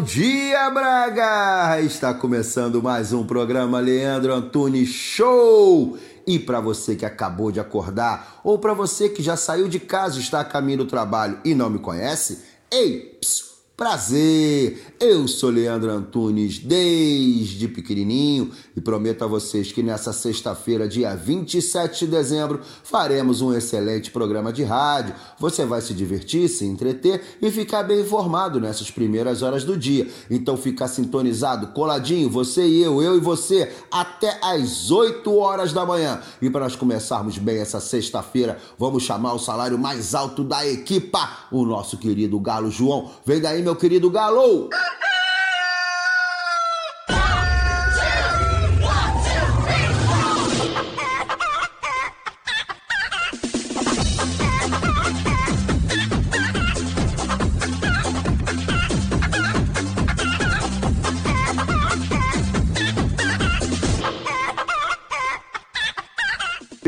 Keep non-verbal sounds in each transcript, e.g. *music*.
dia, Braga! Está começando mais um programa Leandro Antunes Show. E para você que acabou de acordar, ou para você que já saiu de casa e está a caminho do trabalho e não me conhece, ei, psiu, Prazer! Eu sou Leandro Antunes desde pequenininho e prometo a vocês que nessa sexta-feira, dia 27 de dezembro, faremos um excelente programa de rádio. Você vai se divertir, se entreter e ficar bem informado nessas primeiras horas do dia. Então fica sintonizado, coladinho, você e eu, eu e você, até às 8 horas da manhã. E para nós começarmos bem essa sexta-feira, vamos chamar o salário mais alto da equipa, o nosso querido Galo João. Vem daí, meu querido Galo!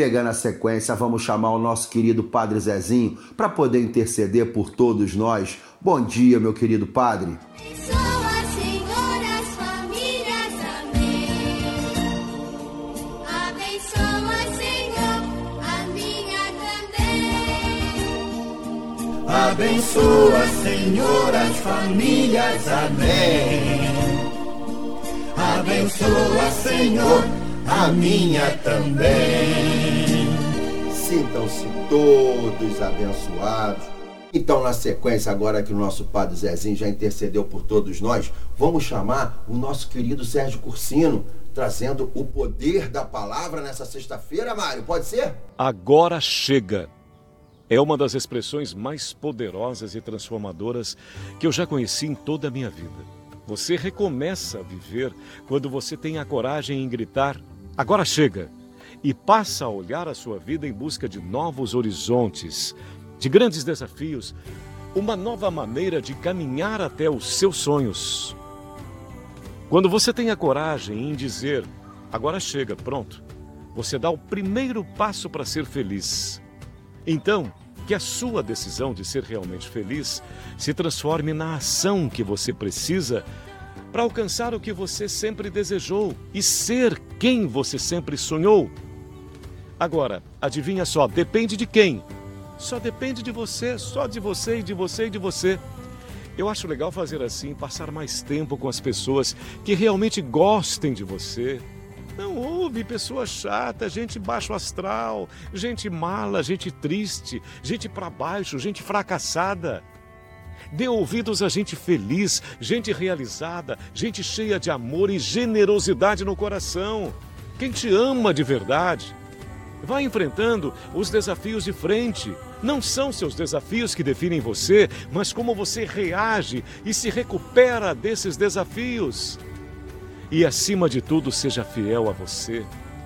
Pegando a sequência, vamos chamar o nosso querido Padre Zezinho para poder interceder por todos nós. Bom dia, meu querido Padre. Abençoa, Senhor, as famílias, amém. Abençoa, Senhor, a minha também. Sintam-se todos abençoados. Então, na sequência, agora que o nosso Padre Zezinho já intercedeu por todos nós, vamos chamar o nosso querido Sérgio Cursino, trazendo o poder da palavra nessa sexta-feira, Mário. Pode ser? Agora chega. É uma das expressões mais poderosas e transformadoras que eu já conheci em toda a minha vida. Você recomeça a viver quando você tem a coragem em gritar: agora chega! E passa a olhar a sua vida em busca de novos horizontes, de grandes desafios, uma nova maneira de caminhar até os seus sonhos. Quando você tem a coragem em dizer: agora chega, pronto, você dá o primeiro passo para ser feliz. Então, que a sua decisão de ser realmente feliz se transforme na ação que você precisa para alcançar o que você sempre desejou e ser quem você sempre sonhou. Agora, adivinha só, depende de quem? Só depende de você, só de você e de você e de você. Eu acho legal fazer assim, passar mais tempo com as pessoas que realmente gostem de você. Não houve pessoa chata, gente baixo astral, gente mala, gente triste, gente para baixo, gente fracassada. Dê ouvidos a gente feliz, gente realizada, gente cheia de amor e generosidade no coração. Quem te ama de verdade. Vai enfrentando os desafios de frente. Não são seus desafios que definem você, mas como você reage e se recupera desses desafios. E acima de tudo, seja fiel a você.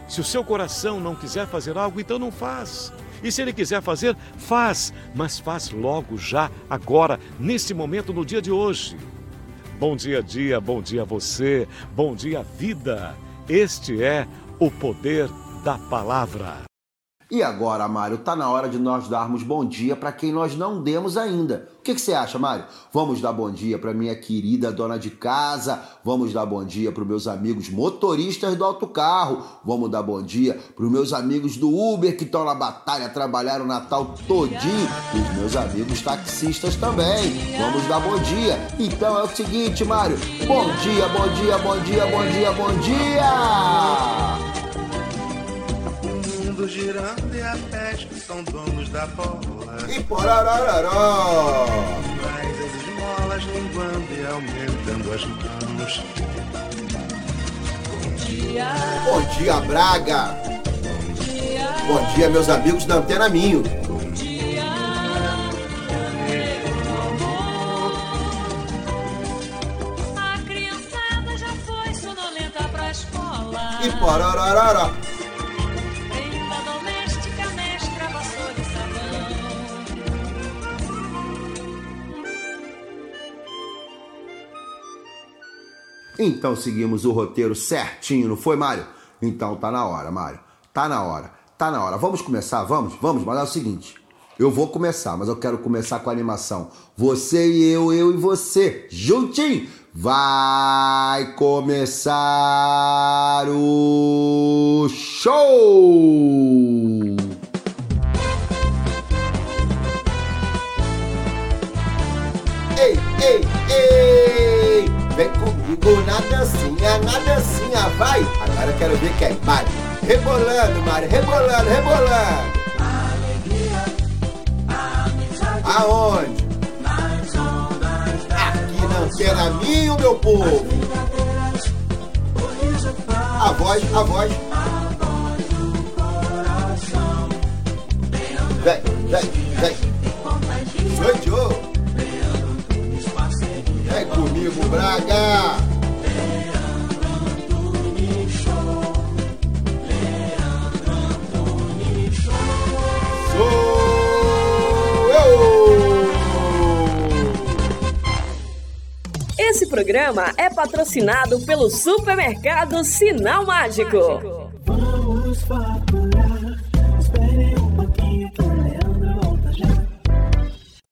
Se o seu coração não quiser fazer algo, então não faz. E se ele quiser fazer, faz, mas faz logo, já, agora, nesse momento, no dia de hoje. Bom dia, dia, bom dia a você, bom dia, vida. Este é o poder da palavra. E agora, Mário, tá na hora de nós darmos bom dia para quem nós não demos ainda. O que, você acha, Mário? Vamos dar bom dia para minha querida dona de casa, vamos dar bom dia para meus amigos motoristas do autocarro, vamos dar bom dia para meus amigos do Uber que estão na batalha, trabalharam o Natal todinho, e os meus amigos taxistas também. Vamos dar bom dia. Então é o seguinte, Mário. Bom dia, bom dia, bom dia, bom dia, bom dia! Mundo girando e a pés que são donos da bola. E porarararó! Mas as esmolas linguando e aumentando as mãos. Bom dia, Braga! Bom dia, meus amigos da Antena Minho. A criançada já foi sonolenta pra escola. e pororororó. Então seguimos o roteiro certinho, não foi, Mário? Então tá na hora, Mário. Tá na hora. Tá na hora. Vamos começar? Vamos? Vamos, mas é o seguinte. Eu vou começar, mas eu quero começar com a animação. Você e eu, eu e você, juntinho. Vai começar o show! Ei, ei, ei! Comigo na dancinha, na dancinha, vai! Agora eu quero ver quem. Vai! Rebolando, Mari, rebolando, rebolando! Aonde? Aqui na Antena Minha, meu povo! A voz, a voz. Vem, vem, vem. Sou Comigo, Braga! Sou eu! Esse programa é patrocinado pelo supermercado Sinal Mágico. Vamos faturar. Espere um pouquinho que o Leandro volta já.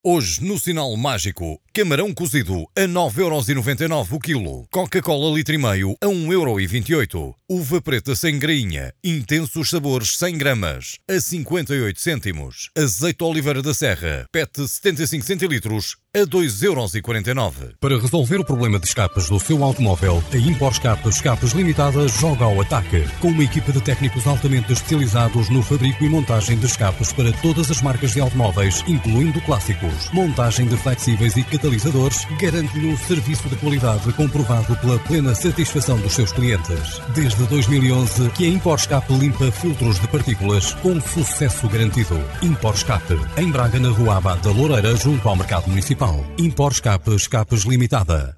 Hoje, no Sinal Mágico, camarão cozido a 9,99€ o quilo. Coca-Cola litro e meio a 1,28€. Uva preta sem grainha, intensos sabores 100 gramas, a 58 cêntimos. Azeite oliveira da serra, PET 75 centilitros, a 2,49€. Para resolver o problema de escapes do seu automóvel, a Impor Escapes Escapes Limitada joga ao ataque. Com uma equipa de técnicos altamente especializados no fabrico e montagem de escapes para todas as marcas de automóveis, incluindo clássicos. Montagem de flexíveis e garante-lhe um serviço de qualidade comprovado pela plena satisfação dos seus clientes. Desde 2011 que a Impor Escape limpa filtros de partículas com sucesso garantido. Impor Escape, em Braga, na Rua Abad da Loureira, junto ao Mercado Municipal. Impor Escape Escapes Limitada.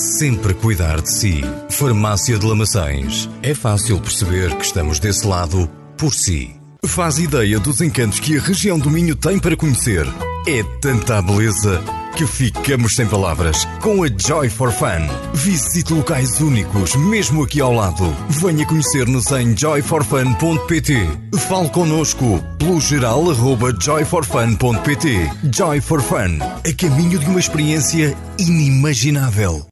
sempre cuidar de si. Farmácia de Lamaçães. É fácil perceber que estamos desse lado por si. Faz ideia dos encantos que a região do Minho tem para conhecer. É tanta beleza que ficamos sem palavras. Com a Joy for Fun. Visite locais únicos, mesmo aqui ao lado. Venha conhecer-nos em joyforfun.pt. Fale connosco pelo geral arroba joyforfun.pt. Joy for Fun. A caminho de uma experiência inimaginável.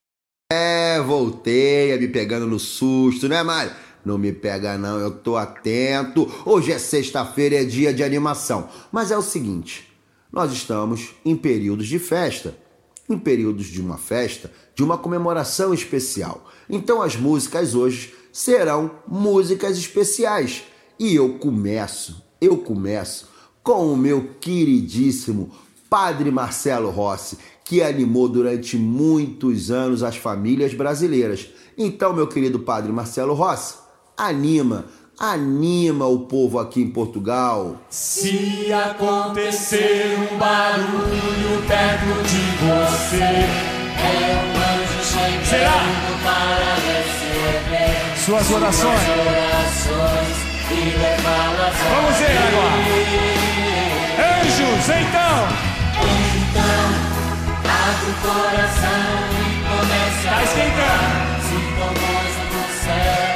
É, voltei, me pegando no susto, né, Mário? Não me pega não, eu tô atento. Hoje é sexta-feira, é dia de animação. Mas é o seguinte, nós estamos em períodos de festa. Em períodos de uma festa, de uma comemoração especial. Então as músicas hoje serão músicas especiais. E eu começo, eu começo com o meu queridíssimo Padre Marcelo Rossi, que animou durante muitos anos as famílias brasileiras. Então, meu querido Padre Marcelo Rossi, anima, anima o povo aqui em Portugal. Se acontecer um barulho perto de você, é um anjo chegando Será? para receber Suas orações. suas orações a Vamos ver agora. Anjos, então. Abre o coração e comece Tá a esquentando. Sinta o gozo do céu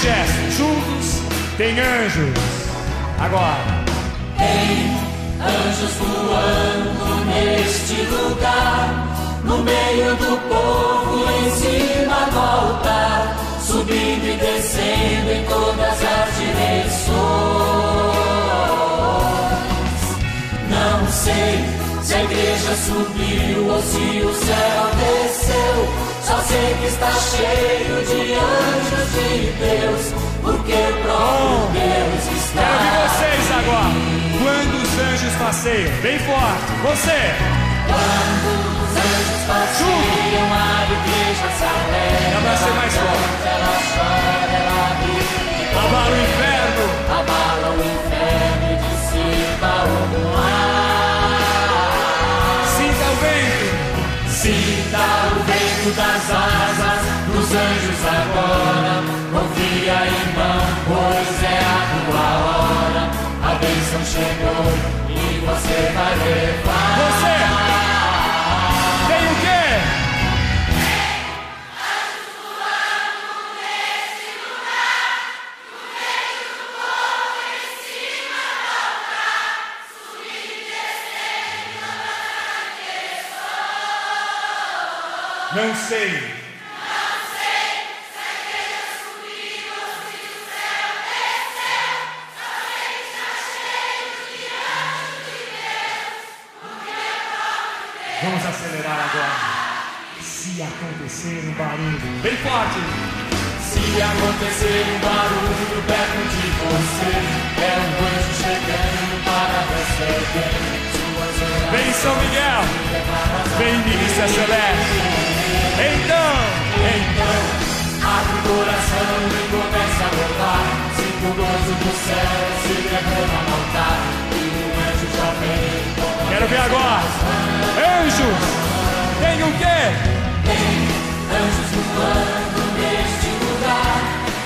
gesto. Juntos tem anjos. Agora. Tem anjos voando neste lugar, no meio do povo, em cima do altar, subindo e descendo em todas as direções. Não sei se a igreja subiu ou se o céu desceu. Só sei que está cheio de anjos de Deus, porque o próprio Deus está. Quero vocês agora. Quando os anjos passeiam, bem forte. Você. Quando os anjos passeiam, a igreja se alegra. Ela vai ser mais forte. Ela chora, ela. Abala o inferno. Abala o inferno e dissipa o mar. Sinta o vento das asas dos anjos agora. Confia, irmão, pois é a tua hora. A bênção chegou e você vai levar. Não sei. Vamos acelerar agora. Se acontecer um barulho bem forte, Se acontecer um barulho perto de você, é um anjo chegando para receber vem São Miguel, vem milícia celeste. Então, Então, abre o coração e começa a louvar. Sinta o gozo do céu se derrama no altar. E o anjo já vem. quero ver agora. Anjos, tem o quê? Tem anjos voando neste lugar.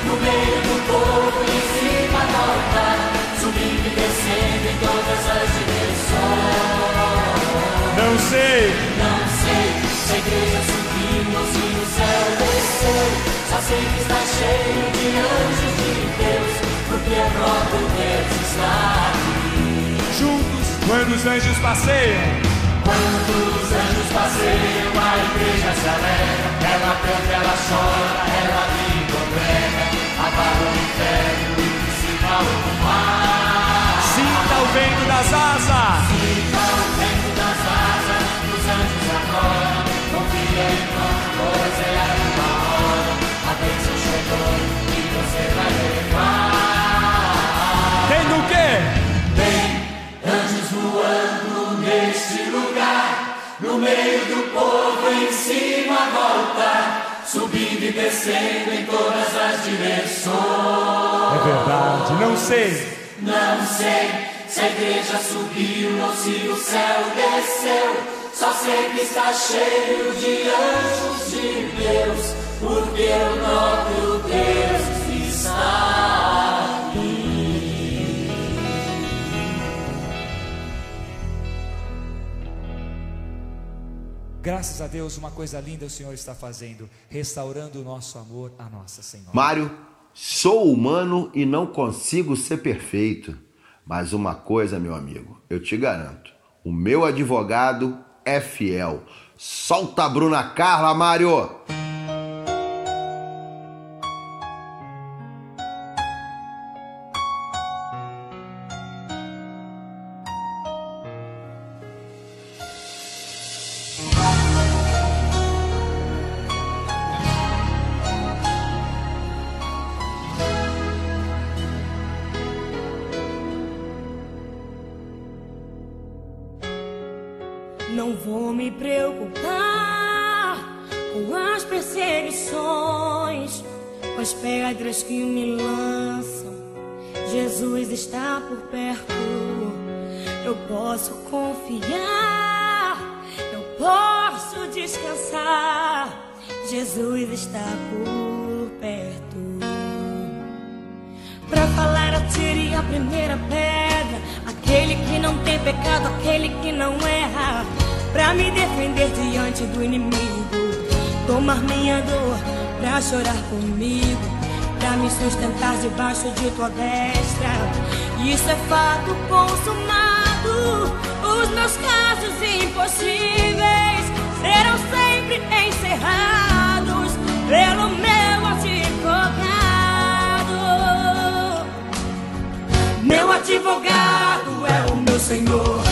No meio do povo, em cima do altar. Subindo e descendo em todas as direções. Não sei. Não sei se a igreja se o céu desceu. Só sei que está cheio de anjos de Deus, porque o próprio Deus está aqui. Juntos, quando os anjos passeiam, Quando os anjos passeiam, a igreja se alegra. Ela canta, ela chora, ela ri e congrega. Abala o inferno e dissipa o mar. sinta o vento das asas. E descendo em todas as direções. É verdade, não sei. Não sei se a igreja subiu ou se o céu desceu. Só sei que está cheio de anjos de Deus, porque o próprio Deus está Graças a Deus, uma coisa linda o Senhor está fazendo, restaurando o nosso amor à Nossa Senhora. Mário, sou humano e não consigo ser perfeito. Mas uma coisa, meu amigo, eu te garanto: o meu advogado é fiel. Solta a Bruna Carla, Mário! Não vou me preocupar com as perseguições, com as pedras que me lançam. Jesus está por perto, eu posso confiar, eu posso descansar. Jesus está por perto. Pra falar, eu tirei a primeira pedra. Aquele que não tem pecado, aquele que não erra. Pra me defender diante do inimigo. Tomar minha dor pra chorar comigo. pra me sustentar debaixo de tua destra. Isso é fato consumado. Os meus casos impossíveis serão sempre encerrados pelo meu advogado. Meu advogado é o meu Senhor.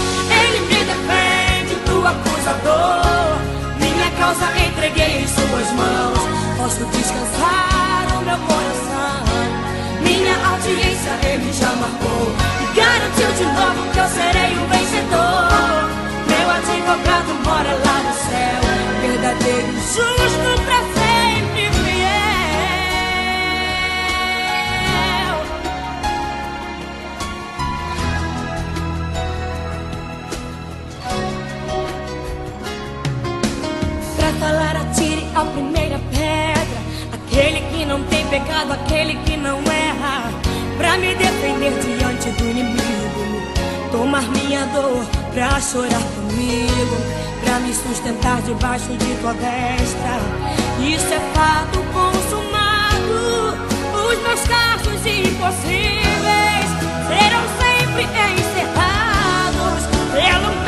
Acusador. Minha causa entreguei em suas mãos. Posso descansar o meu coração. Minha audiência ele já marcou. E garantiu de novo que eu serei o vencedor. Meu advogado mora lá no céu. Verdadeiro justo a primeira pedra. Aquele que não tem pecado, aquele que não erra. Pra me defender diante do inimigo. Tomar minha dor pra chorar comigo. Pra me sustentar debaixo de tua destra. Isso é fato consumado. Os meus casos impossíveis serão sempre encerrados pelo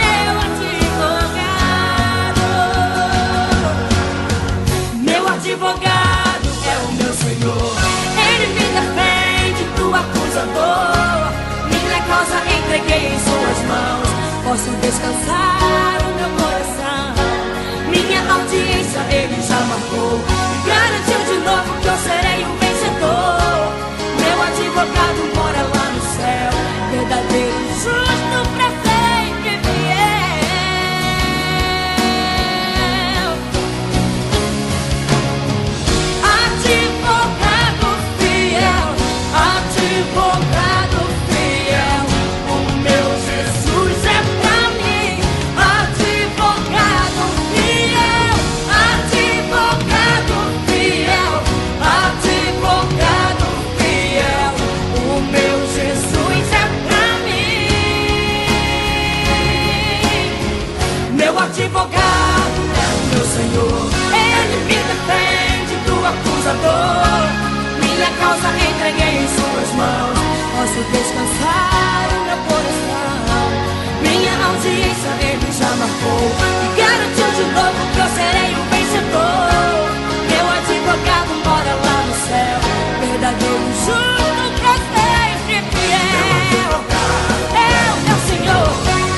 Causa entreguei em suas mãos. Posso descansar o meu coração. Minha audiência ele já marcou. E garantiu de novo que eu serei o vencedor. Meu advogado mora lá no céu. Verdadeiro justo pra suas mãos. Posso descansar o meu coração. Minha audiência ele já marcou. E garantiu de novo que eu serei o vencedor. Meu advogado mora lá no céu. Verdadeiro justo pra sempre fiel. É o meu Senhor.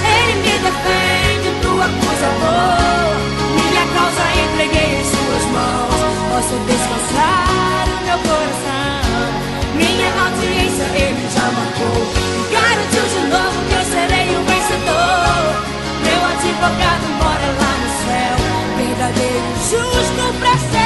Ele me defende do acusador. Minha causa entreguei em suas mãos. Posso descansar o meu coração. Minha audiência ele já marcou. Garantiu de novo que eu serei o vencedor. Meu advogado mora lá no céu. Verdadeiro justo pra sempre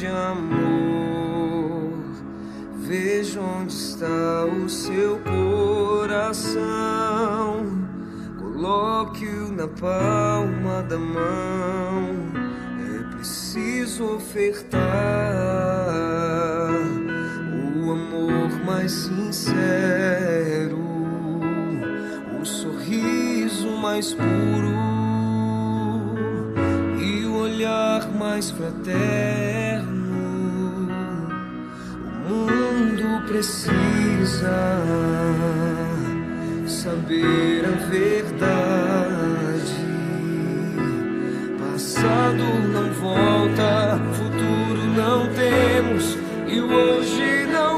de amor. Veja onde está o seu coração. Coloque-o na palma da mão. É preciso ofertar o amor mais sincero, o sorriso mais puro mais fraterno. Precisa saber a verdade. Passado não volta, futuro não temos e hoje não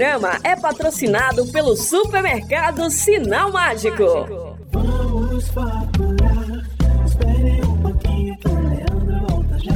programa é patrocinado pelo supermercado Sinal Mágico. Vamos faturar. Espere um pouquinho que o Leandro volta já.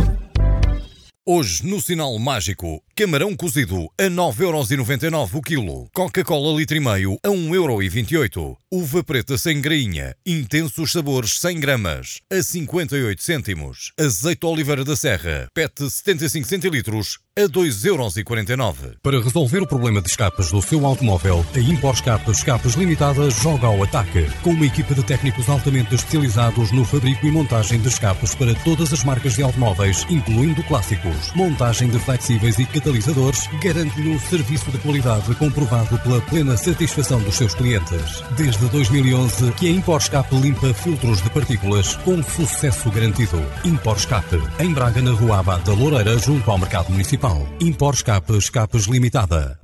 Hoje, no Sinal Mágico, camarão cozido a 9,99€ o quilo. Coca-Cola litro e meio a 1,28€. Uva preta sem grainha, intensos sabores 100 gramas, a 58 cêntimos. Azeite oliveira da serra, PET 75 centilitros, a 2,49€. Para resolver o problema de escapes do seu automóvel, a Impor Escapes Escapes Limitada joga ao ataque. Com uma equipa de técnicos altamente especializados no fabrico e montagem de escapes para todas as marcas de automóveis, incluindo clássicos. Montagem de flexíveis e catalisadores garante-lhe um serviço de qualidade comprovado pela plena satisfação dos seus clientes. Desde 2011 que a Impor Escape limpa filtros de partículas com sucesso garantido. Impor Escape, em Braga, na Rua Abad da Loureira, junto ao Mercado Municipal. Impor Escape Escapes Limitada.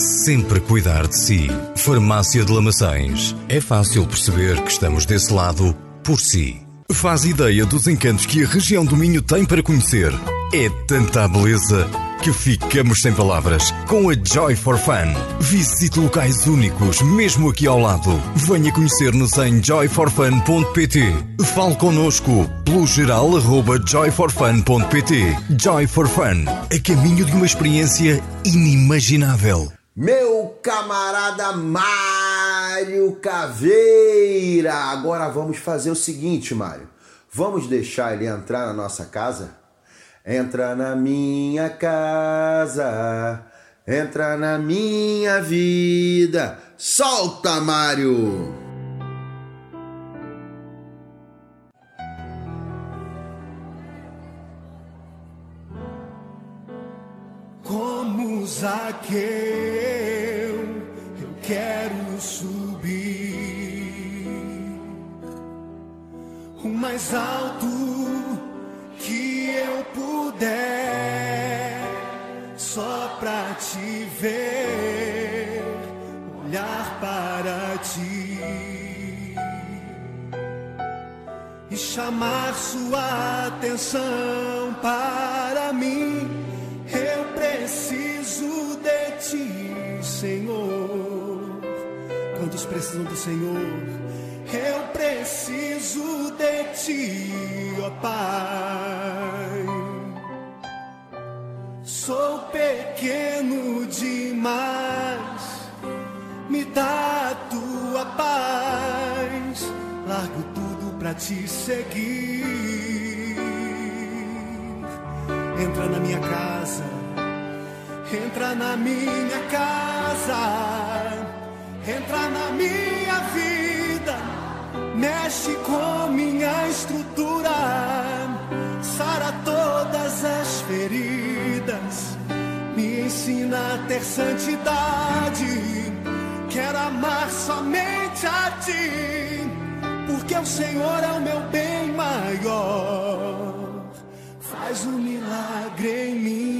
sempre cuidar de si. Farmácia de Lamaçães. É fácil perceber que estamos desse lado por si. Faz ideia dos encantos que a região do Minho tem para conhecer. É tanta beleza que ficamos sem palavras com a Joy for Fun. Visite locais únicos, mesmo aqui ao lado. Venha conhecer-nos em joyforfun.pt. Fale connosco pelo geral arroba joyforfun.pt. Joy for Fun, a caminho de uma experiência inimaginável. Meu camarada Mário Caveira! Agora vamos fazer o seguinte, Mário. Vamos deixar ele entrar na nossa casa? Entra na minha casa, entra na minha vida. Solta, Mário! Como Zaqueu, eu quero subir o mais alto que eu puder, só pra te ver, olhar para ti e chamar sua atenção para mim. Precisam do Senhor? Eu preciso de ti, ó Pai. Sou pequeno demais, me dá a tua paz. Largo tudo pra te seguir. Entra na minha casa, entra na minha casa, entra na minha vida, mexe com minha estrutura, sara todas as feridas, me ensina a ter santidade. Quero amar somente a ti, porque o Senhor é o meu bem maior faz um milagre em mim.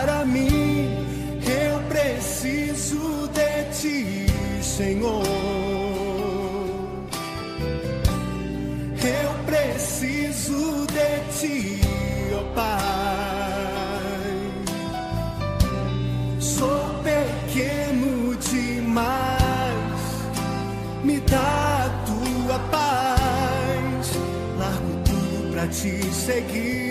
ti, Senhor. Eu preciso de ti, ó Pai. Sou pequeno demais, me dá tua paz. Largo tudo pra te seguir.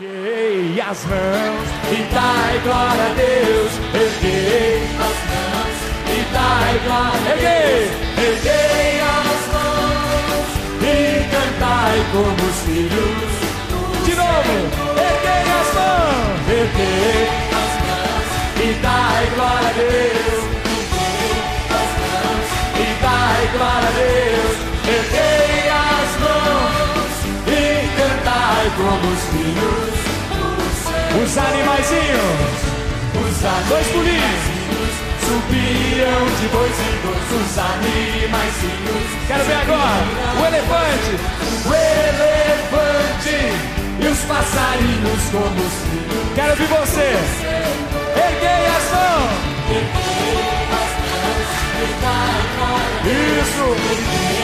Erguei as mãos e dai glória a Deus. Erguei as mãos e dai glória a Deus. Erguei as mãos e cantai como os filhos. De novo, erguei as mãos. Erguei as mãos e dai glória a Deus. Erguei as mãos e dai glória a Deus. Erguei as mãos e cantai como os filhos. Os animaizinhos, os animaizinhos, dois pulinhos, subiam de dois em dois. Os animaizinhos, quero ver agora, o elefante, o elefante e os passarinhos como os filhos. Quero ver você, erguei as mãos, erguei as mãos. E. Isso, erguei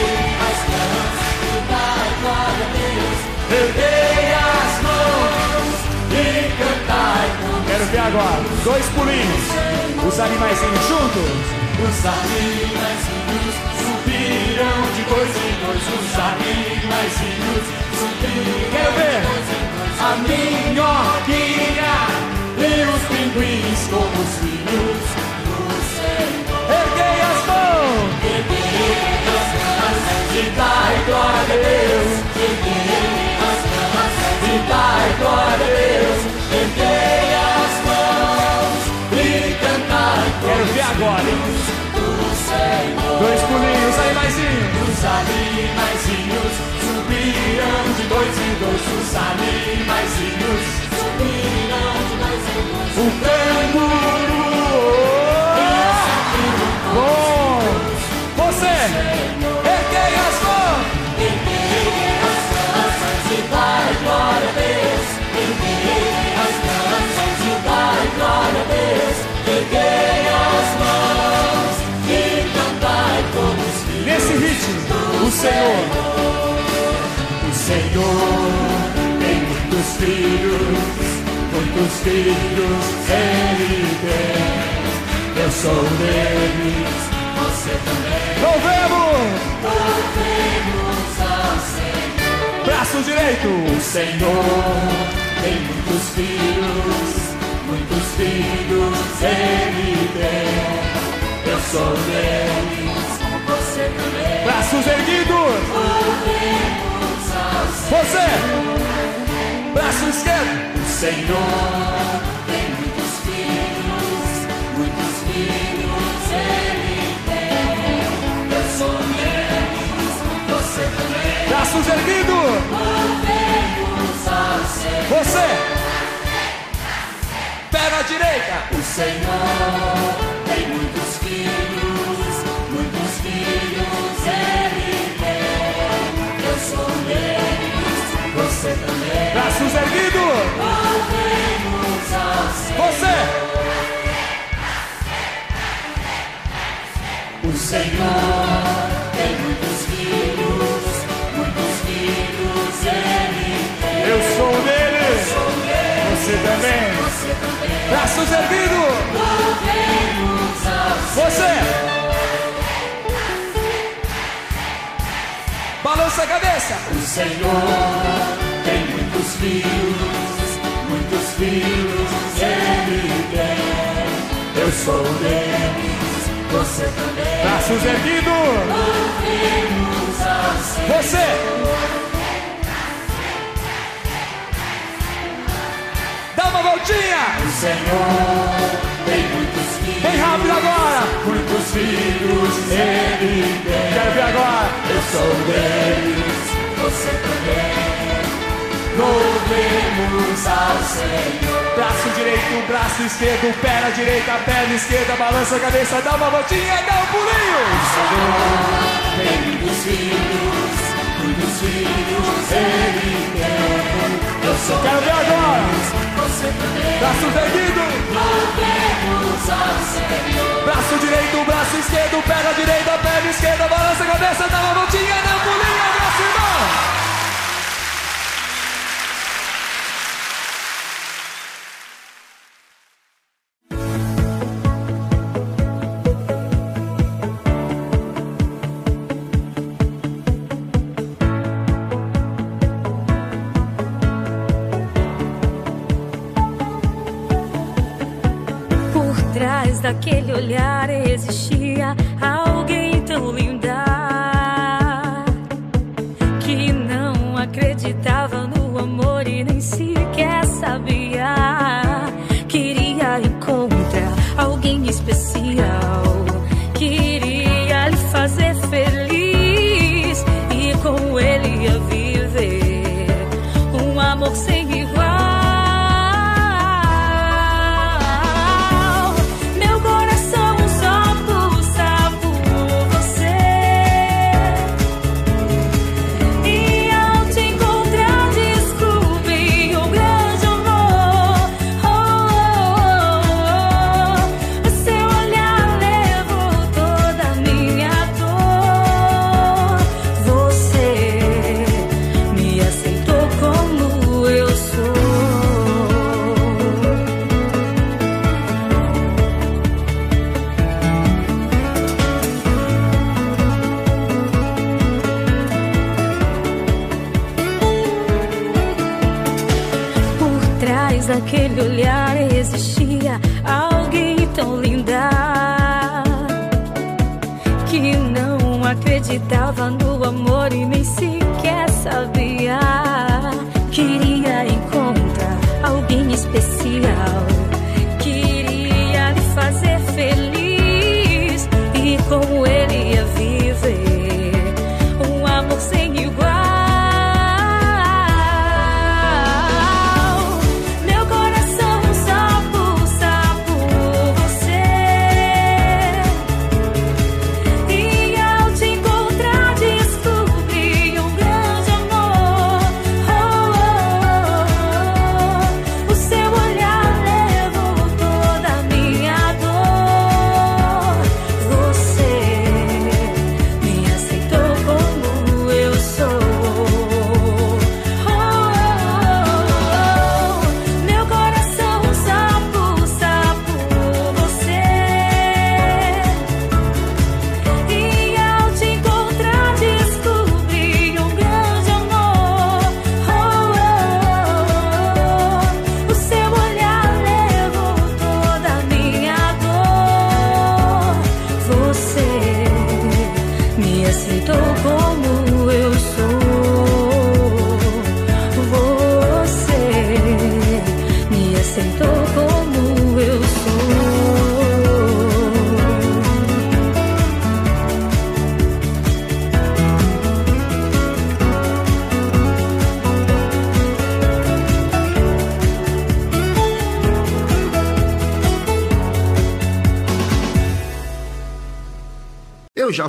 agora, dois pulinhos, os animaizinhos juntos. Os animaizinhos subiram de dois em dois. Os animaizinhos subiram. Quero ver a minhoquinha e os pinguins como os filhos do Senhor. Erguei as mãos, erguei as mãos e dai glória a Deus. Erguei as mãos e dai glória a Deus. Erguei Quero ver agora, hein? Dois pulinhos, animaizinhos. Os animaizinhos subiram de dois em dois. Os animaizinhos subiram de dois em dois. O canguru. Bom. Você. Nesse ritmo, o Senhor, o Senhor tem muitos filhos, muitos filhos Ele tem. Eu sou um deles, você também. Louvemos! Louvemos ao Senhor. Braço direito, o Senhor tem muitos filhos, muitos filhos Ele tem. Eu sou também. Braços erguidos. Você, braço esquerdo. O Senhor tem muitos filhos, muitos filhos Ele tem. Eu sou deles, você também. Braços erguidos. Você. direita. O Senhor você também. Braços erguidos. Louvemos ao Senhor. Você. O Senhor tem muitos filhos, muitos filhos Ele tem. Eu sou um deles. Eu sou um deles. Você também. Você também. Braços erguidos. Louvemos ao Você. Balança a cabeça. O Senhor filhos, muitos filhos Ele tem. Eu sou um deles, você também. Braços erguidos. Ao Senhor. Você. Dá uma voltinha. O Senhor tem muitos filhos. Bem rápido agora. Muitos filhos Ele tem. Quero ver agora. Eu sou um deles, Braço direito, braço esquerdo, perna direita, perna esquerda, balança a cabeça, dá uma voltinha, dá um pulinho. Tem muitos filhos, muitos filhos Ele. Eu sou Quero ver agora. Braços erguidos. Louvemos ao Senhor. Braço direito, braço esquerdo, perna direita, perna esquerda, balança a cabeça, dá uma voltinha, dá um pulinho, abraço. de olhares.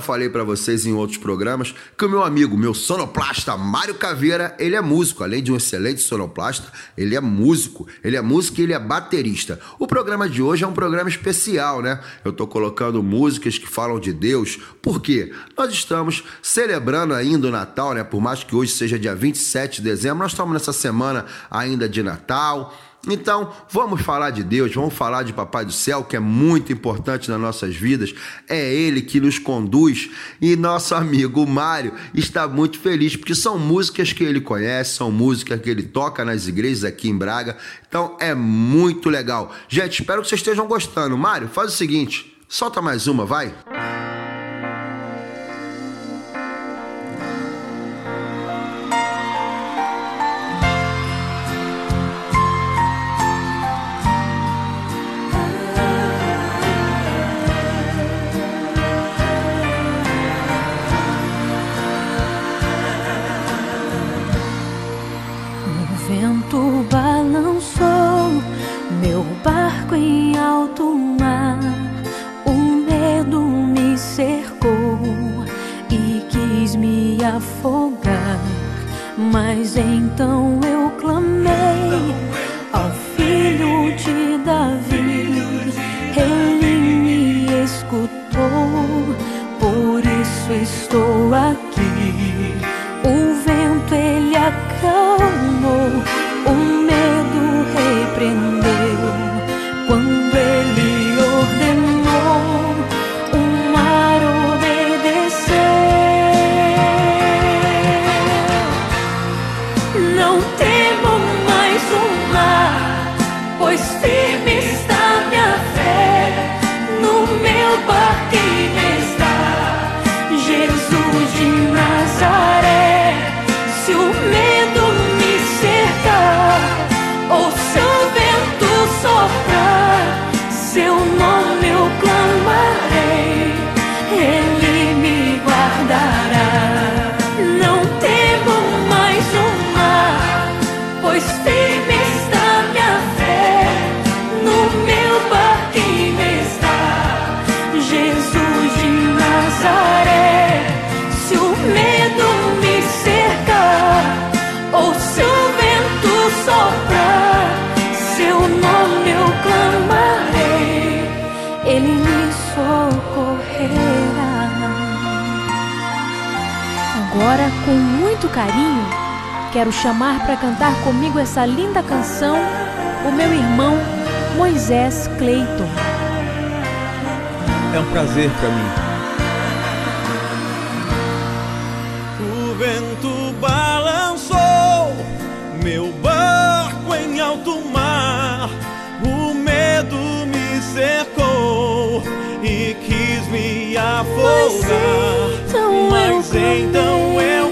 Falei pra vocês em outros programas que o meu amigo, meu sonoplasta Mário Caveira, ele é músico. Além de um excelente sonoplasta, ele é músico. Ele é músico e ele é baterista. O programa de hoje é um programa especial, né? Eu tô colocando músicas que falam de Deus. Por quê? Nós estamos celebrando ainda o Natal, né? Por mais que hoje seja dia 27 de dezembro, nós estamos nessa semana ainda de Natal. Então, vamos falar de Deus, vamos falar de Papai do Céu, que é muito importante nas nossas vidas. É Ele que nos conduz. E nosso amigo Mário está muito feliz, porque são músicas que ele conhece, são músicas que ele toca nas igrejas aqui em Braga. Então, é muito legal. Gente, espero que vocês estejam gostando. Mário, faz o seguinte: solta mais uma, vai. O carinho, quero chamar para cantar comigo essa linda canção o meu irmão Moisés Clayton. É um prazer para mim. O vento balançou meu barco em alto mar. O medo me cercou e quis me afogar. Mas então eu clamei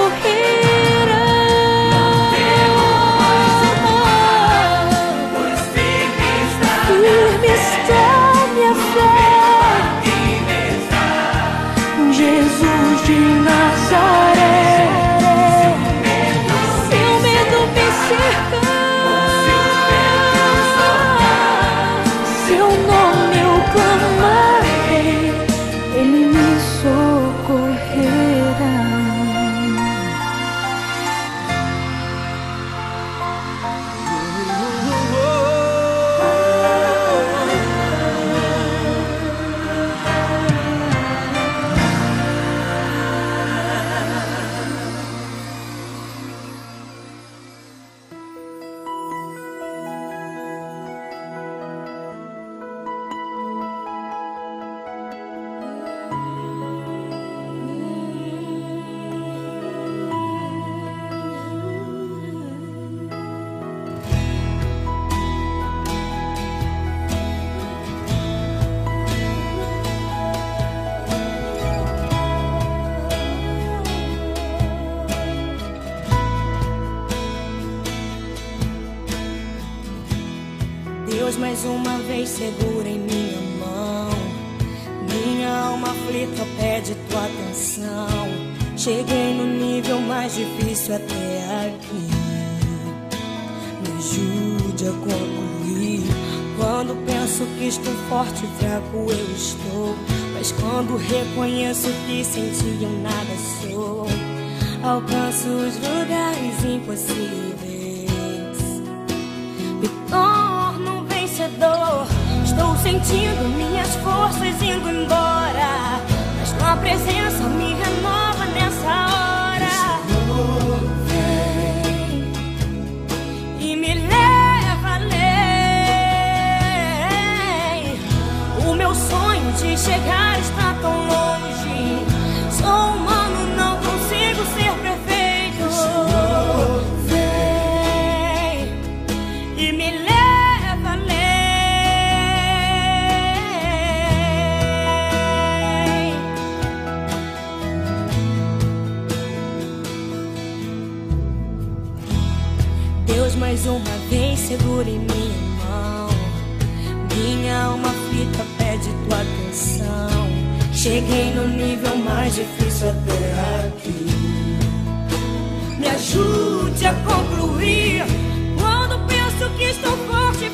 Nazaré. Se o medo me cercar, vez segura em minha mão. Minha alma aflita pede tua atenção. Cheguei no nível mais difícil até aqui. Me ajude a concluir. Quando penso que estou forte e fraco, eu estou. Mas quando reconheço que sem ti eu nada sou, alcanço os lugares impossíveis. Sentindo minhas forças indo embora. Mas tua presença me renova Deus, mais uma vez, segura em minha mão. Minha alma aflita pede tua atenção. Cheguei no nível mais difícil até aqui. Me ajude a concluir. Quando penso que estou forte e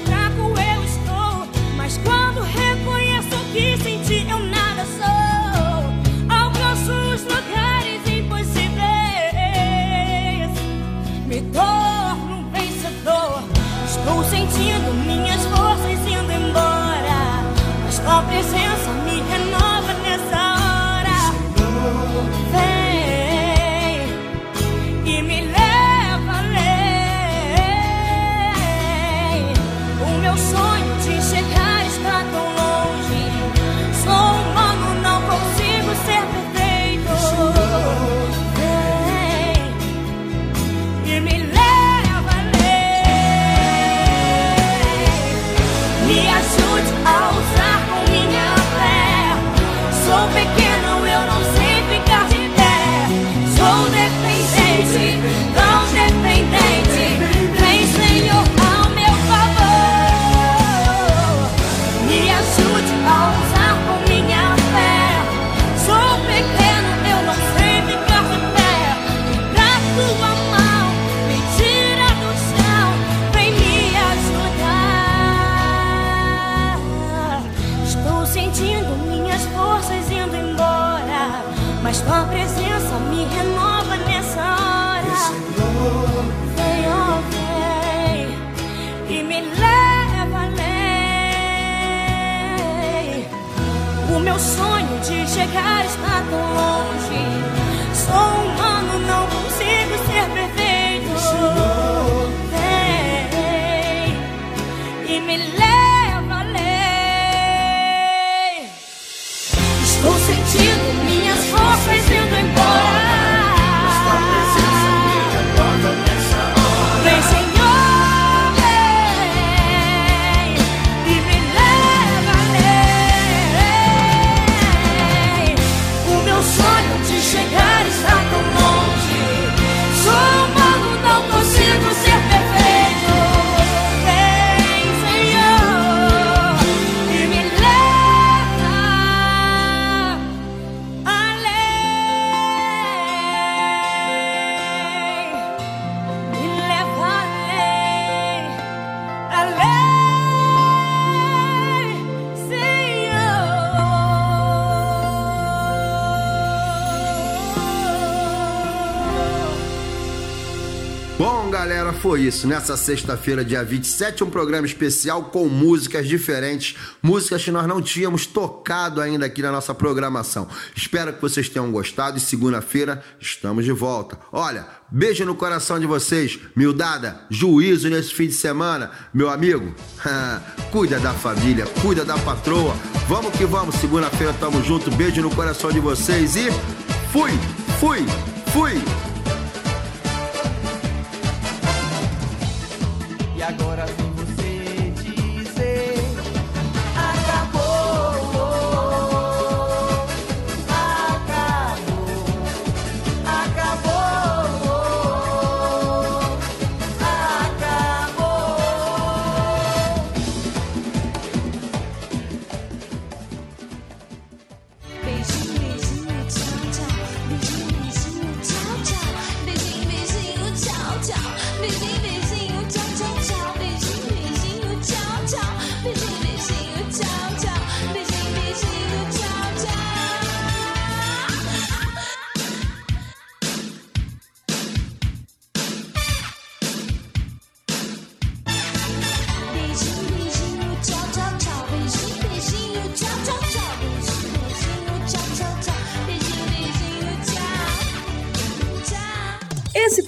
sentindo minhas forças indo embora. Mas tua presença meu sonho de chegar está tão longe. Sou foi isso. Nessa sexta-feira, dia 27, um programa especial com músicas diferentes, músicas que nós não tínhamos tocado ainda aqui na nossa programação. Espero que vocês tenham gostado e segunda-feira estamos de volta. Olha, beijo no coração de vocês, miudada, juízo nesse fim de semana, meu amigo. *laughs* cuida da família, cuida da patroa. Vamos que vamos, segunda-feira tamo junto. Beijo no coração de vocês e fui, fui, fui. Agora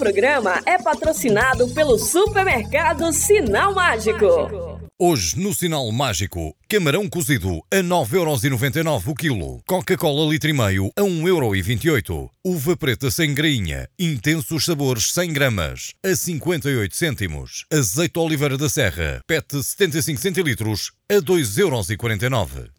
programa é patrocinado pelo supermercado Sinal Mágico. Hoje, no Sinal Mágico, camarão cozido a 9,99€ o quilo. Coca-Cola litro e meio a 1,28€. Uva preta sem grainha, intensos sabores 100 gramas, a 58 cêntimos. Azeite oliveira da serra, PET 75 centilitros, a 2,49€.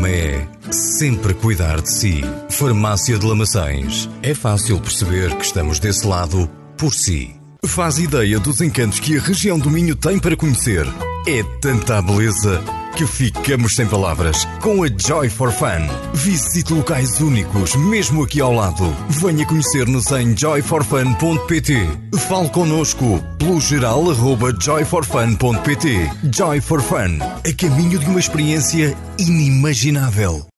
é sempre cuidar de si. Farmácia de Lamaçães. É fácil perceber que estamos desse lado por si. Faz ideia dos encantos que a região do Minho tem para conhecer. É tanta beleza que ficamos sem palavras com a Joy for Fun. Visite locais únicos, mesmo aqui ao lado. Venha conhecer-nos em joyforfun.pt. Fale connosco pelo geral arroba joyforfun.pt. Joy for Fun, a caminho de uma experiência inimaginável.